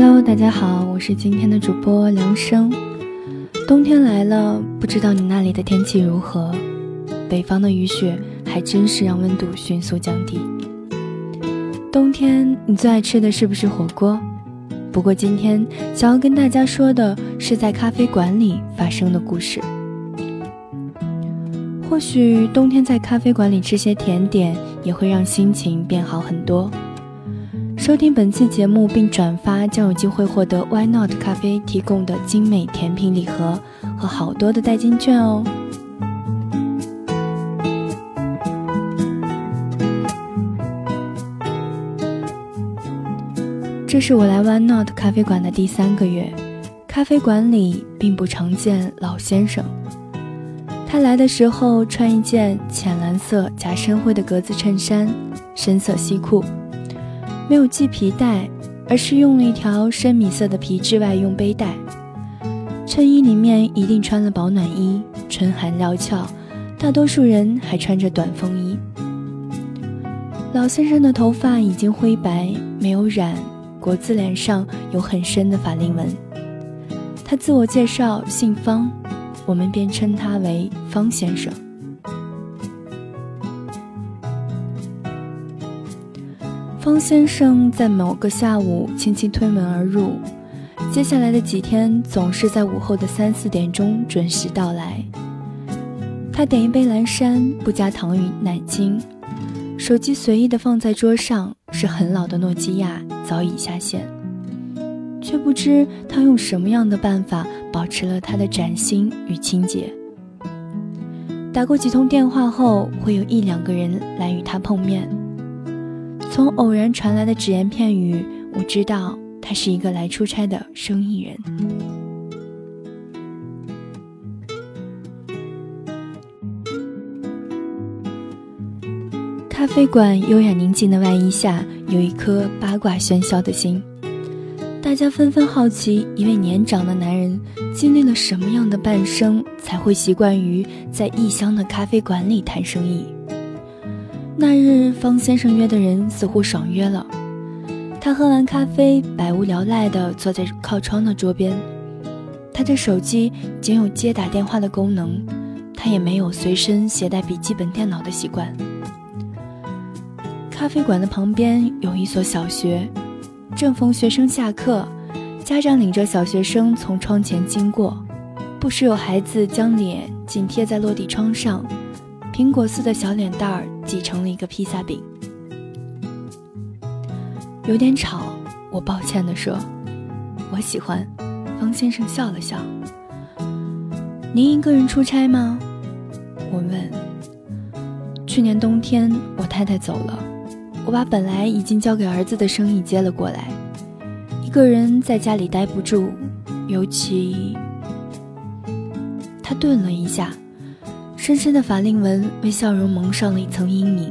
Hello，大家好，我是今天的主播梁生。冬天来了，不知道你那里的天气如何？北方的雨雪还真是让温度迅速降低。冬天你最爱吃的是不是火锅？不过今天想要跟大家说的是在咖啡馆里发生的故事。或许冬天在咖啡馆里吃些甜点也会让心情变好很多。收听本期节目并转发将有机会获得 Why Not 咖啡提供的精美甜品礼盒和好多的代金券哦。这是我来 Why Not 咖啡馆的第三个月，咖啡馆里并不常见老先生。他来的时候穿一件浅蓝色加深灰的格子衬衫，深色西裤。没有系皮带，而是用了一条深米色的皮质外用背带。衬衣里面一定穿了保暖衣，春寒料峭。大多数人还穿着短风衣。老先生的头发已经灰白，没有染，国字脸上有很深的法令纹。他自我介绍姓方，我们便称他为方先生。方先生在某个下午轻轻推门而入，接下来的几天总是在午后的三四点钟准时到来。他点一杯蓝山，不加糖与奶精，手机随意的放在桌上，是很老的诺基亚，早已下线。却不知他用什么样的办法保持了他的崭新与清洁。打过几通电话后，会有一两个人来与他碰面。从偶然传来的只言片语，我知道他是一个来出差的生意人。咖啡馆优雅宁静的外衣下，有一颗八卦喧嚣的心。大家纷纷好奇，一位年长的男人经历了什么样的半生，才会习惯于在异乡的咖啡馆里谈生意。那日，方先生约的人似乎爽约了。他喝完咖啡，百无聊赖地坐在靠窗的桌边。他的手机仅有接打电话的功能，他也没有随身携带笔记本电脑的习惯。咖啡馆的旁边有一所小学，正逢学生下课，家长领着小学生从窗前经过，不时有孩子将脸紧贴在落地窗上。苹果似的小脸蛋儿挤成了一个披萨饼，有点吵。我抱歉地说：“我喜欢。”方先生笑了笑。“您一个人出差吗？”我问。“去年冬天我太太走了，我把本来已经交给儿子的生意接了过来。一个人在家里待不住，尤其……”他顿了一下。深深的法令纹为笑容蒙上了一层阴影，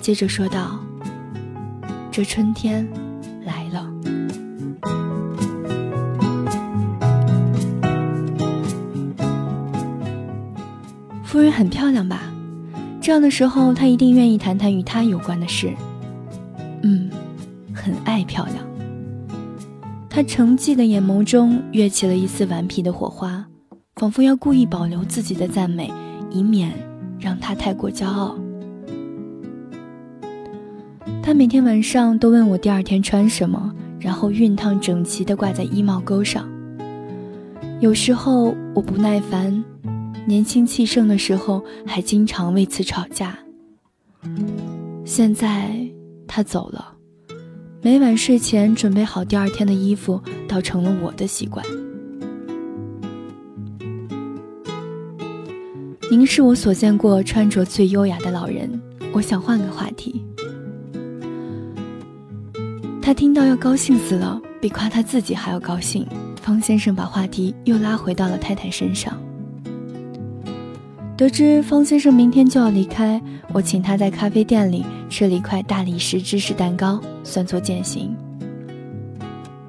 接着说道：“这春天来了。”夫人很漂亮吧？这样的时候，她一定愿意谈谈与她有关的事。嗯，很爱漂亮。他沉寂的眼眸中跃起了一丝顽皮的火花，仿佛要故意保留自己的赞美。以免让他太过骄傲。他每天晚上都问我第二天穿什么，然后熨烫整齐地挂在衣帽钩上。有时候我不耐烦，年轻气盛的时候还经常为此吵架。现在他走了，每晚睡前准备好第二天的衣服，倒成了我的习惯。您是我所见过穿着最优雅的老人。我想换个话题。他听到要高兴死了，比夸他自己还要高兴。方先生把话题又拉回到了太太身上。得知方先生明天就要离开，我请他在咖啡店里吃了一块大理石芝士蛋糕，算作践行。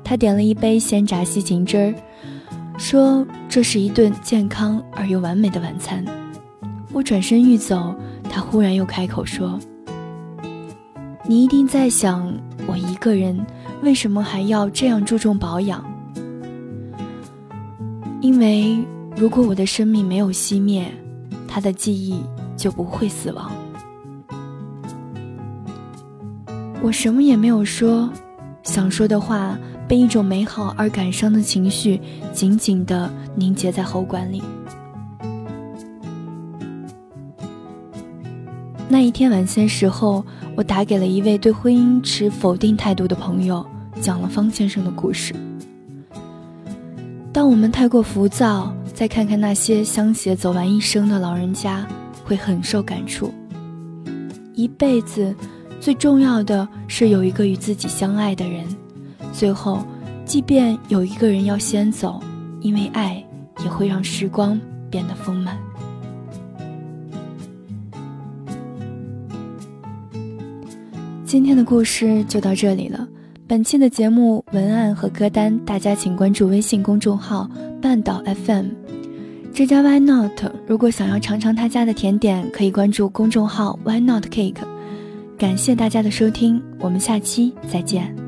他点了一杯鲜榨西芹汁儿，说这是一顿健康而又完美的晚餐。我转身欲走，他忽然又开口说：“你一定在想，我一个人为什么还要这样注重保养？因为如果我的生命没有熄灭，他的记忆就不会死亡。我什么也没有说，想说的话被一种美好而感伤的情绪紧紧地凝结在喉管里。那一天晚些时候，我打给了一位对婚姻持否定态度的朋友，讲了方先生的故事。当我们太过浮躁，再看看那些相携走完一生的老人家，会很受感触。一辈子最重要的是有一个与自己相爱的人，最后，即便有一个人要先走，因为爱也会让时光变得丰满。今天的故事就到这里了。本期的节目文案和歌单，大家请关注微信公众号“半岛 FM”。这家 Why Not？如果想要尝尝他家的甜点，可以关注公众号 Why Not Cake。感谢大家的收听，我们下期再见。